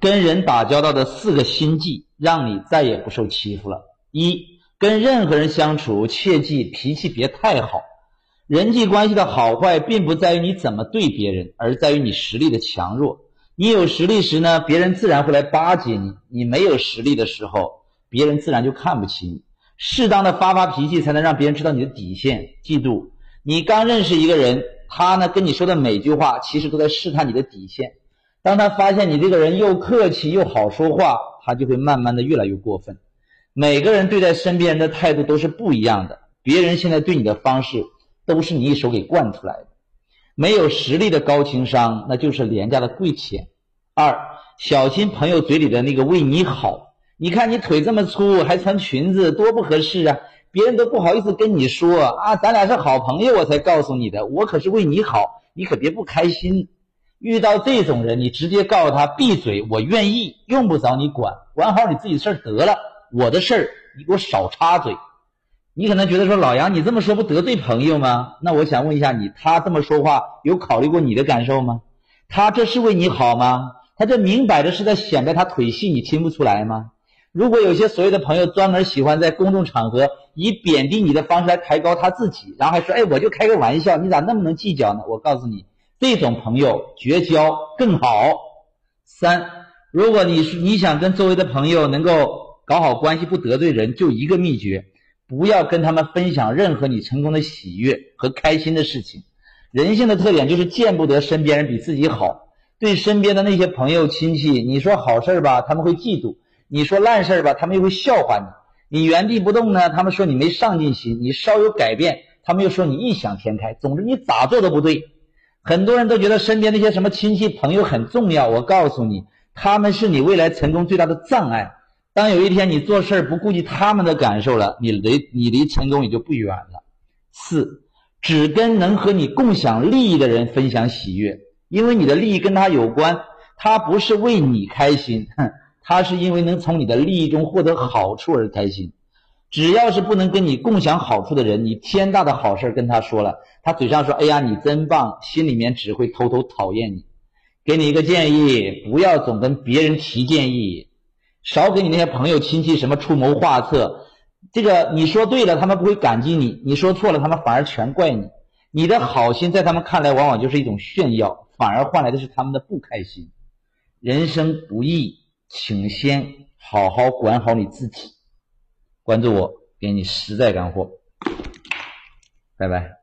跟人打交道的四个心计，让你再也不受欺负了。一，跟任何人相处，切记脾气别太好。人际关系的好坏，并不在于你怎么对别人，而在于你实力的强弱。你有实力时呢，别人自然会来巴结你；你没有实力的时候，别人自然就看不起你。适当的发发脾气，才能让别人知道你的底线。记住，你刚认识一个人，他呢跟你说的每句话，其实都在试探你的底线。当他发现你这个人又客气又好说话，他就会慢慢的越来越过分。每个人对待身边人的态度都是不一样的，别人现在对你的方式。都是你一手给惯出来的，没有实力的高情商，那就是廉价的贵钱。二，小心朋友嘴里的那个为你好。你看你腿这么粗，还穿裙子，多不合适啊！别人都不好意思跟你说啊，咱俩是好朋友，我才告诉你的。我可是为你好，你可别不开心。遇到这种人，你直接告诉他闭嘴，我愿意，用不着你管，管好你自己事儿得了。我的事儿，你给我少插嘴。你可能觉得说老杨，你这么说不得罪朋友吗？那我想问一下你，他这么说话有考虑过你的感受吗？他这是为你好吗？他这明摆着是在显摆他腿细，你听不出来吗？如果有些所谓的朋友专门喜欢在公众场合以贬低你的方式来抬高他自己，然后还说，哎，我就开个玩笑，你咋那么能计较呢？我告诉你，这种朋友绝交更好。三，如果你是你想跟周围的朋友能够搞好关系，不得罪人，就一个秘诀。不要跟他们分享任何你成功的喜悦和开心的事情。人性的特点就是见不得身边人比自己好。对身边的那些朋友亲戚，你说好事吧，他们会嫉妒；你说烂事吧，他们又会笑话你。你原地不动呢，他们说你没上进心；你稍有改变，他们又说你异想天开。总之，你咋做都不对。很多人都觉得身边那些什么亲戚朋友很重要，我告诉你，他们是你未来成功最大的障碍。当有一天你做事不顾及他们的感受了，你离你离成功也就不远了。四，只跟能和你共享利益的人分享喜悦，因为你的利益跟他有关，他不是为你开心，哼，他是因为能从你的利益中获得好处而开心。只要是不能跟你共享好处的人，你天大的好事跟他说了，他嘴上说哎呀你真棒，心里面只会偷偷讨厌你。给你一个建议，不要总跟别人提建议。少给你那些朋友亲戚什么出谋划策，这个你说对了，他们不会感激你；你说错了，他们反而全怪你。你的好心在他们看来往往就是一种炫耀，反而换来的是他们的不开心。人生不易，请先好好管好你自己。关注我，给你实在干货。拜拜。